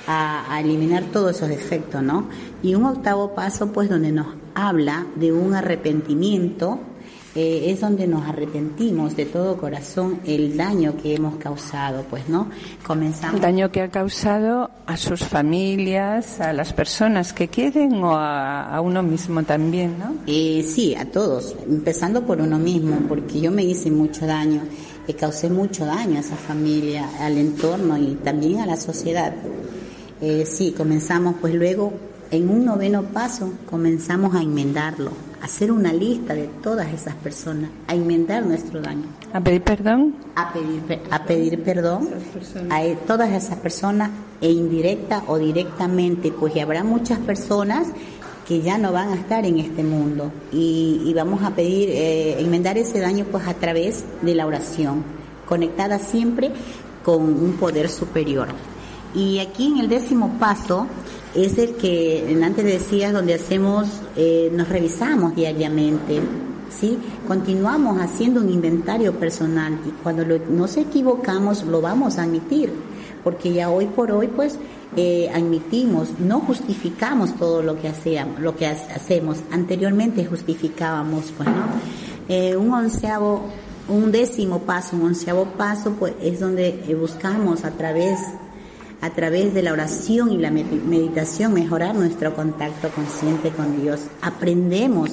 a, a, eliminar todos esos defectos, ¿no? Y un octavo paso, pues donde nos habla de un arrepentimiento, eh, es donde nos arrepentimos de todo corazón el daño que hemos causado, pues, ¿no? Comenzamos. El daño que ha causado a sus familias, a las personas que quieren o a, a uno mismo también, ¿no? Eh, sí, a todos, empezando por uno mismo, porque yo me hice mucho daño, eh, causé mucho daño a esa familia, al entorno y también a la sociedad. Eh, sí, comenzamos pues luego en un noveno paso comenzamos a enmendarlo, a hacer una lista de todas esas personas, a enmendar nuestro daño. ¿A pedir perdón? A pedir, a pedir perdón a todas esas personas e indirecta o directamente, pues habrá muchas personas que ya no van a estar en este mundo y, y vamos a pedir eh, enmendar ese daño pues a través de la oración, conectada siempre con un poder superior. Y aquí en el décimo paso es el que antes decías donde hacemos, eh, nos revisamos diariamente, ¿sí? Continuamos haciendo un inventario personal y cuando lo, nos equivocamos lo vamos a admitir, porque ya hoy por hoy pues eh, admitimos, no justificamos todo lo que hacíamos, lo que hacemos. Anteriormente justificábamos, pues, ¿no? Eh, un onceavo, un décimo paso, un onceavo paso, pues es donde buscamos a través a través de la oración y la meditación mejorar nuestro contacto consciente con Dios. Aprendemos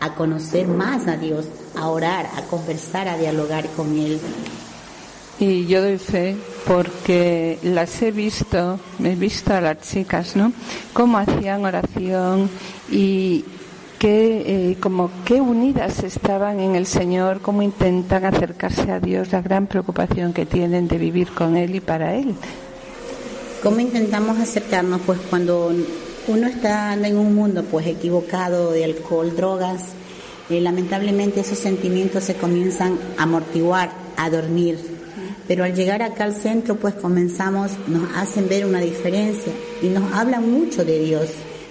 a conocer más a Dios, a orar, a conversar, a dialogar con Él. Y yo doy fe porque las he visto, he visto a las chicas, ¿no? Cómo hacían oración y qué, eh, como qué unidas estaban en el Señor, cómo intentan acercarse a Dios, la gran preocupación que tienen de vivir con Él y para Él. ¿Cómo intentamos acercarnos? Pues cuando uno está en un mundo pues equivocado de alcohol, drogas, eh, lamentablemente esos sentimientos se comienzan a amortiguar, a dormir. Pero al llegar acá al centro pues comenzamos, nos hacen ver una diferencia y nos hablan mucho de Dios,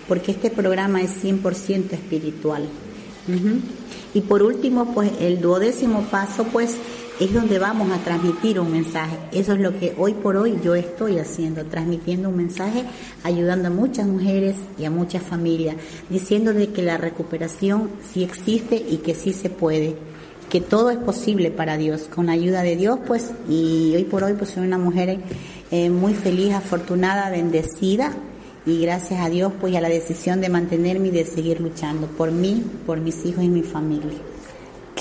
porque este programa es 100% espiritual. Y por último pues el duodécimo paso pues es donde vamos a transmitir un mensaje. Eso es lo que hoy por hoy yo estoy haciendo, transmitiendo un mensaje, ayudando a muchas mujeres y a muchas familias, diciendo de que la recuperación sí existe y que sí se puede, que todo es posible para Dios, con la ayuda de Dios, pues, y hoy por hoy pues soy una mujer eh, muy feliz, afortunada, bendecida, y gracias a Dios pues a la decisión de mantenerme y de seguir luchando por mí, por mis hijos y mi familia.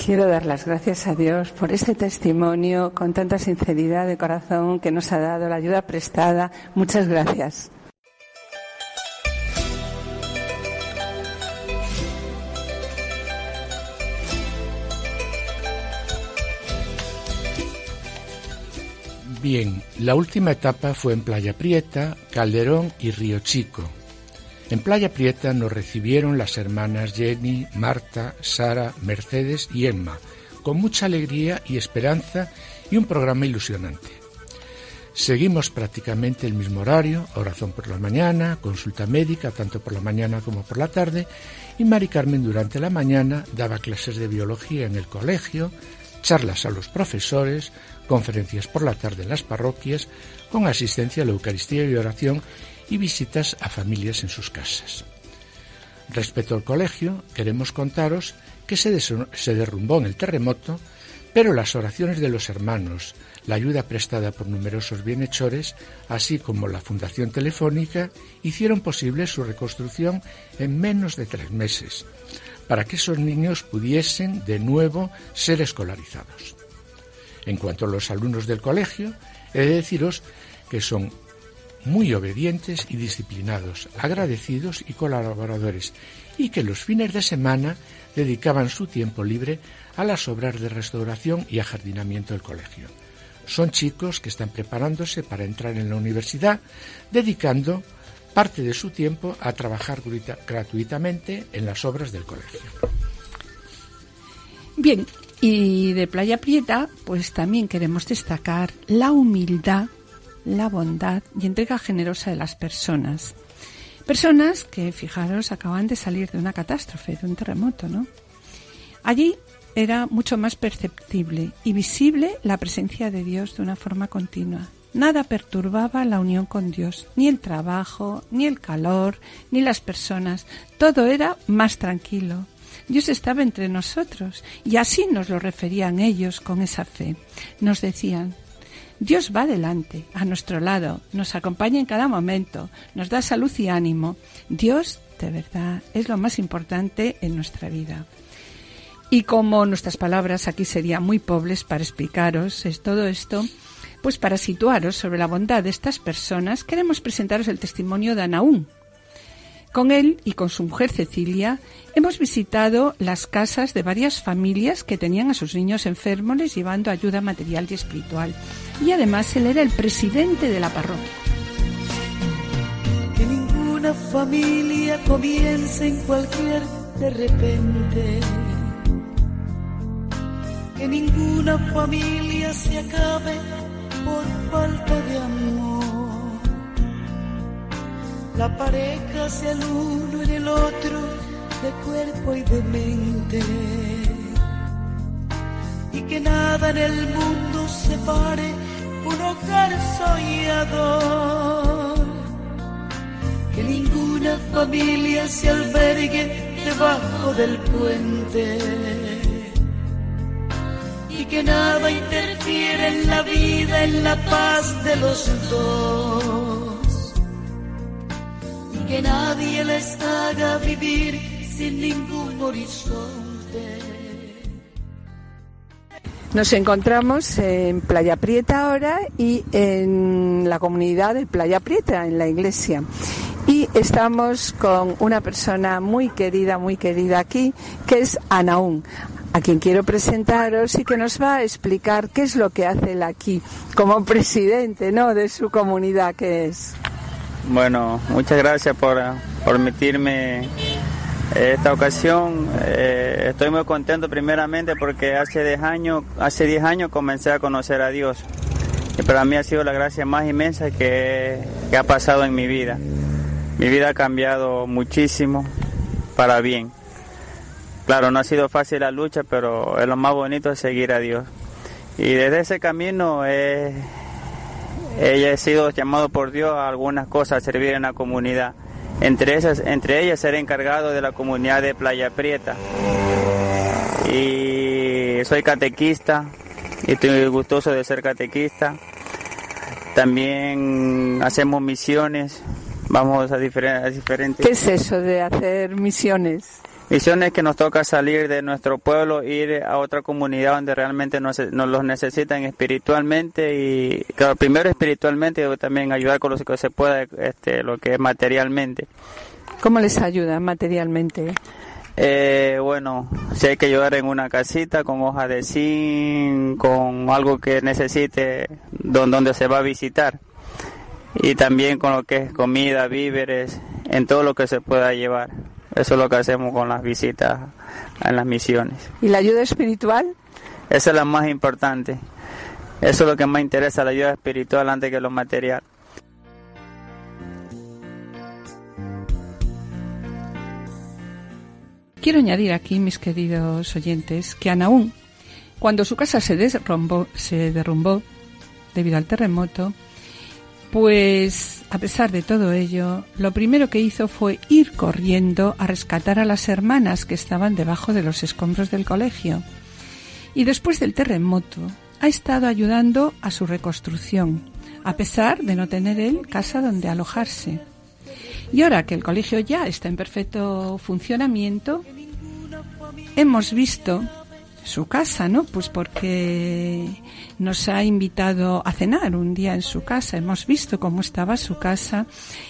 Quiero dar las gracias a Dios por este testimonio con tanta sinceridad de corazón que nos ha dado, la ayuda prestada. Muchas gracias. Bien, la última etapa fue en Playa Prieta, Calderón y Río Chico. En Playa Prieta nos recibieron las hermanas Jenny, Marta, Sara, Mercedes y Emma, con mucha alegría y esperanza y un programa ilusionante. Seguimos prácticamente el mismo horario, oración por la mañana, consulta médica tanto por la mañana como por la tarde, y Mari Carmen durante la mañana daba clases de biología en el colegio, charlas a los profesores, conferencias por la tarde en las parroquias, con asistencia a la Eucaristía y oración y visitas a familias en sus casas. Respecto al colegio, queremos contaros que se, se, derrumbó en el terremoto, pero las oraciones de los hermanos, la ayuda prestada por numerosos bienhechores, así como la Fundación Telefónica, hicieron posible su reconstrucción en menos de tres meses, para que esos niños pudiesen de nuevo ser escolarizados. En cuanto a los alumnos del colegio, he de deciros que son muy obedientes y disciplinados, agradecidos y colaboradores, y que los fines de semana dedicaban su tiempo libre a las obras de restauración y ajardinamiento del colegio. Son chicos que están preparándose para entrar en la universidad, dedicando parte de su tiempo a trabajar gratuitamente en las obras del colegio. Bien, y de Playa Prieta, pues también queremos destacar la humildad la bondad y entrega generosa de las personas. Personas que, fijaros, acaban de salir de una catástrofe, de un terremoto, ¿no? Allí era mucho más perceptible y visible la presencia de Dios de una forma continua. Nada perturbaba la unión con Dios, ni el trabajo, ni el calor, ni las personas. Todo era más tranquilo. Dios estaba entre nosotros y así nos lo referían ellos con esa fe. Nos decían, Dios va adelante, a nuestro lado, nos acompaña en cada momento, nos da salud y ánimo. Dios, de verdad, es lo más importante en nuestra vida. Y como nuestras palabras aquí serían muy pobres para explicaros es todo esto, pues para situaros sobre la bondad de estas personas, queremos presentaros el testimonio de Anaún, con él y con su mujer Cecilia hemos visitado las casas de varias familias que tenían a sus niños enfermos les llevando ayuda material y espiritual. Y además él era el presidente de la parroquia. Que ninguna familia comience en cualquier de repente. Que ninguna familia se acabe por falta de amor la pareja sea el uno en el otro, de cuerpo y de mente. Y que nada en el mundo separe un hogar soñador. Que ninguna familia se albergue debajo del puente. Y que nada interfiere en la vida, en la paz de los dos que nadie les haga vivir sin ningún horizonte. Nos encontramos en Playa Prieta ahora y en la comunidad de Playa Prieta, en la iglesia. Y estamos con una persona muy querida, muy querida aquí, que es Anaún, a quien quiero presentaros y que nos va a explicar qué es lo que hace él aquí como presidente, ¿no?, de su comunidad que es. Bueno, muchas gracias por permitirme esta ocasión. Eh, estoy muy contento primeramente porque hace 10 años, hace 10 años comencé a conocer a Dios. Y para mí ha sido la gracia más inmensa que, ha pasado en mi vida. Mi vida ha cambiado muchísimo para bien. Claro, no ha sido fácil la lucha, pero es lo más bonito es seguir a Dios. Y desde ese camino ella he sido llamado por Dios a algunas cosas, a servir en la comunidad. Entre, esas, entre ellas ser encargado de la comunidad de Playa Prieta. Y soy catequista y estoy gustoso de ser catequista. También hacemos misiones, vamos a diferentes... ¿Qué es eso de hacer misiones? Misiones que nos toca salir de nuestro pueblo, ir a otra comunidad donde realmente nos, nos los necesitan espiritualmente y, claro, primero espiritualmente y luego también ayudar con lo que se pueda, este, lo que es materialmente. ¿Cómo les ayuda materialmente? Eh, bueno, si hay que ayudar en una casita con hoja de zinc, con algo que necesite don- donde se va a visitar. Y también con lo que es comida, víveres, en todo lo que se pueda llevar. Eso es lo que hacemos con las visitas en las misiones. ¿Y la ayuda espiritual? Esa es la más importante. Eso es lo que más interesa, la ayuda espiritual antes que lo material. Quiero añadir aquí, mis queridos oyentes, que Anaún, cuando su casa se derrumbó, se derrumbó debido al terremoto, pues a pesar de todo ello, lo primero que hizo fue ir corriendo a rescatar a las hermanas que estaban debajo de los escombros del colegio. Y después del terremoto, ha estado ayudando a su reconstrucción, a pesar de no tener él casa donde alojarse. Y ahora que el colegio ya está en perfecto funcionamiento, hemos visto su casa, ¿no? Pues porque nos ha invitado a cenar un día en su casa. Hemos visto cómo estaba su casa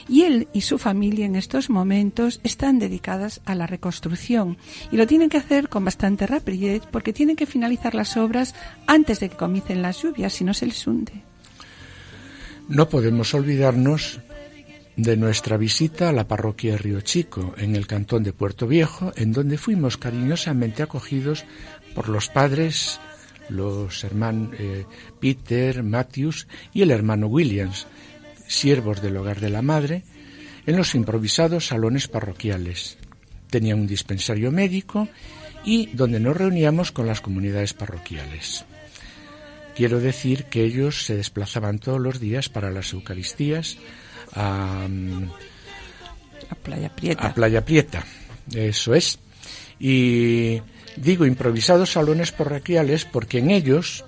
y él y su familia en estos momentos están dedicadas a la reconstrucción y lo tienen que hacer con bastante rapidez porque tienen que finalizar las obras antes de que comiencen las lluvias, si no se les hunde. No podemos olvidarnos de nuestra visita a la parroquia Río Chico, en el cantón de Puerto Viejo, en donde fuimos cariñosamente acogidos por los padres, los hermanos eh, Peter, Matthews y el hermano Williams, siervos del hogar de la madre, en los improvisados salones parroquiales. Tenían un dispensario médico y donde nos reuníamos con las comunidades parroquiales. Quiero decir que ellos se desplazaban todos los días para las Eucaristías a, A Playa Prieta. a Playa Prieta. Eso es. Y digo improvisados salones parroquiales porque en ellos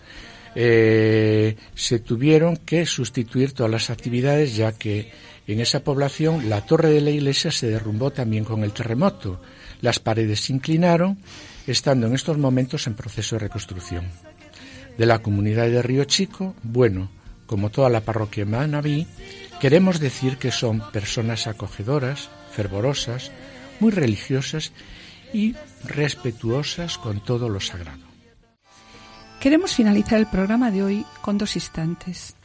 eh, se tuvieron que sustituir todas las actividades ya que en esa población la torre de la iglesia se derrumbó también con el terremoto. Las paredes se inclinaron, estando en estos momentos en proceso de reconstrucción. De la comunidad de Río Chico, bueno, como toda la parroquia de queremos decir que son personas acogedoras, fervorosas, muy religiosas y respetuosas con todo lo sagrado. Queremos finalizar el programa de hoy con dos instantes.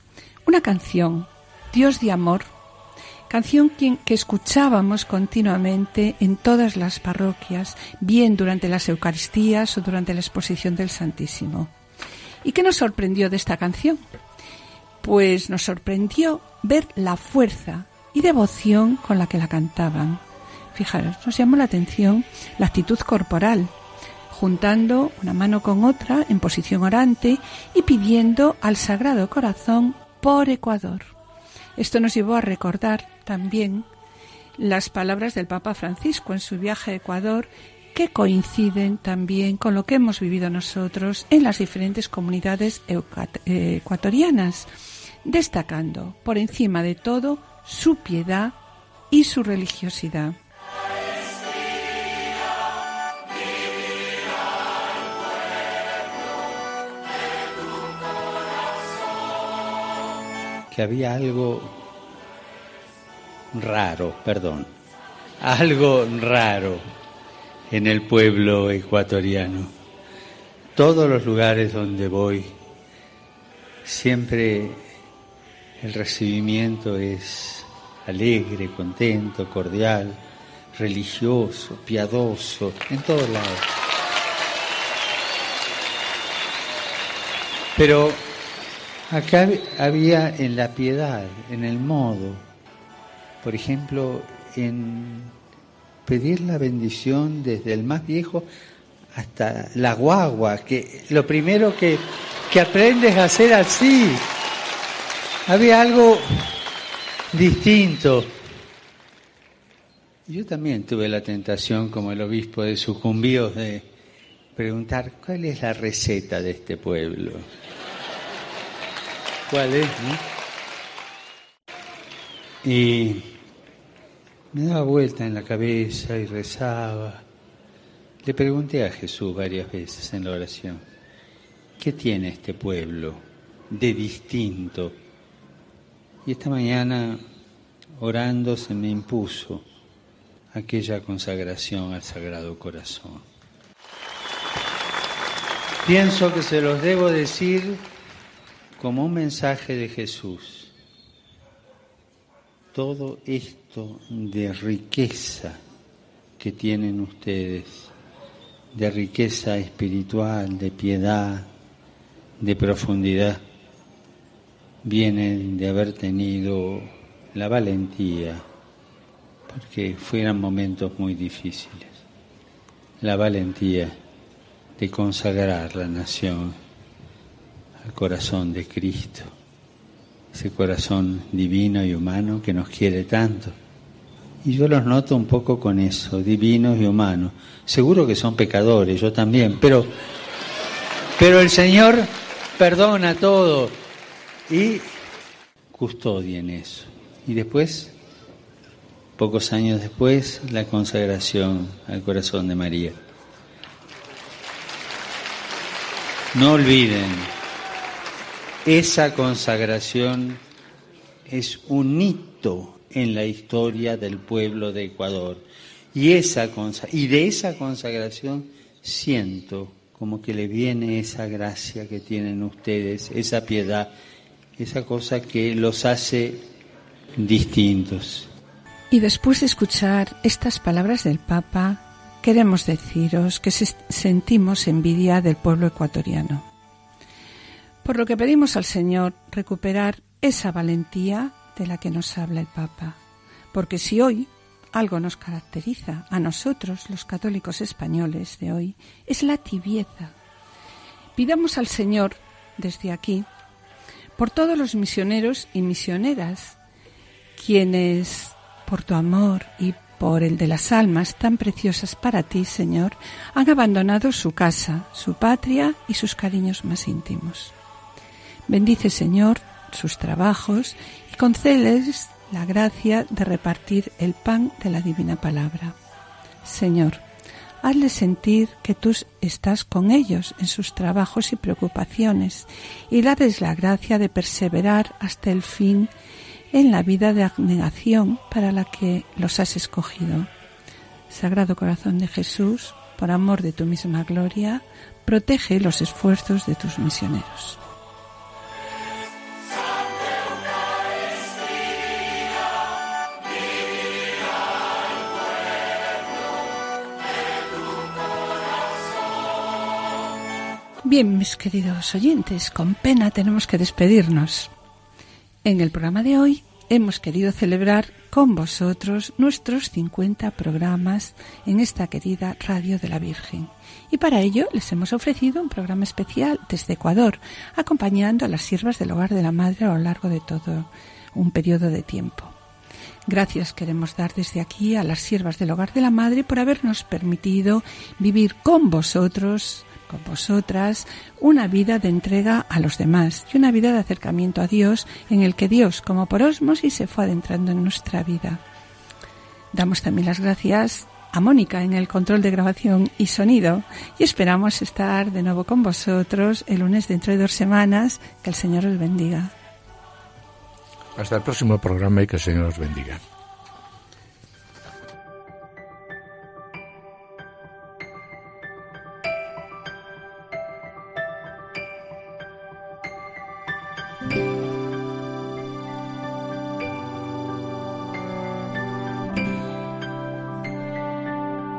Una canción, Dios de Amor, canción que, escuchábamos continuamente en todas las parroquias, bien durante las Eucaristías o durante la exposición del Santísimo. ¿Y qué nos sorprendió de esta canción? Pues nos sorprendió ver la fuerza y devoción con la que la cantaban. Fijaros, nos llamó la atención la actitud corporal, juntando una mano con otra en posición orante y pidiendo al Sagrado Corazón por Ecuador. Esto nos llevó a recordar también las palabras del Papa Francisco en su viaje a Ecuador que coinciden también con lo que hemos vivido nosotros en las diferentes comunidades ecuatorianas, destacando por encima de todo su piedad y su religiosidad. Que había algo raro, perdón, algo raro en el pueblo ecuatoriano. Todos los lugares donde voy, siempre el recibimiento es alegre, contento, cordial, religioso, piadoso, en todos lados. Pero Acá había en la piedad, en el modo, por ejemplo, en pedir la bendición desde el más viejo hasta la guagua, que lo primero que que aprendes a ser así. Había algo distinto. Yo también tuve la tentación, como el obispo de Sucumbíos, de preguntar cuál es la receta de este pueblo. ¿Cuál es? Y me daba vuelta en la cabeza y rezaba. Le pregunté a Jesús varias veces en la oración, ¿qué tiene este pueblo de distinto? Y esta mañana, orando, se me impuso aquella consagración al Sagrado Corazón. Pienso que se los debo decir como un mensaje de Jesús. Todo esto de riqueza que tienen ustedes, de riqueza espiritual, de piedad, de profundidad, vienen de haber tenido la valentía, porque fueran momentos muy difíciles, la valentía de consagrar la nación al corazón de Cristo, ese corazón divino y humano que nos quiere tanto. Y yo los noto un poco con eso, divinos y humanos. Seguro que son pecadores, yo también, pero, pero el Señor perdona todo y custodia en eso. Y después, pocos años después, la consagración al corazón de María. No olviden, esa consagración es un hito en la historia del pueblo de Ecuador. Y, esa y de esa consagración siento como que le viene esa gracia que tienen ustedes, esa piedad, esa cosa que los hace distintos. Y después de escuchar estas palabras del Papa, queremos deciros que sentimos envidia del pueblo ecuatoriano. Por lo que pedimos al Señor recuperar esa valentía de la que nos habla el Papa. Porque si hoy algo nos caracteriza a nosotros, los católicos españoles de hoy, es la tibieza. Pidamos al Señor desde aquí por todos los misioneros y misioneras, quienes por tu amor y por el de las almas tan preciosas para ti, Señor, han abandonado su casa, su patria y sus cariños más íntimos. Bendice, Señor, sus trabajos y concédeles la gracia de repartir el pan de la divina palabra. Señor, hazles sentir que tú estás con ellos en sus trabajos y preocupaciones y dales la gracia de perseverar hasta el fin en la vida de abnegación para la que los has escogido. Sagrado Corazón de Jesús, por amor de tu misma gloria, protege los esfuerzos de tus misioneros. Bien, mis queridos oyentes, con pena tenemos que despedirnos. En el programa de hoy hemos querido celebrar con vosotros nuestros 50 programas en esta querida Radio de la Virgen. Y para ello les hemos ofrecido un programa especial desde Ecuador, acompañando a las siervas del hogar de la Madre a lo largo de todo un periodo de tiempo. Gracias queremos dar desde aquí a las siervas del hogar de la Madre por habernos permitido vivir con vosotros vosotras una vida de entrega a los demás y una vida de acercamiento a Dios en el que Dios, como por osmosis, se fue adentrando en nuestra vida. Damos también las gracias a Mónica en el control de grabación y sonido y esperamos estar de nuevo con vosotros el lunes dentro de dos semanas. Que el Señor os bendiga. Hasta el próximo programa y que el Señor os bendiga.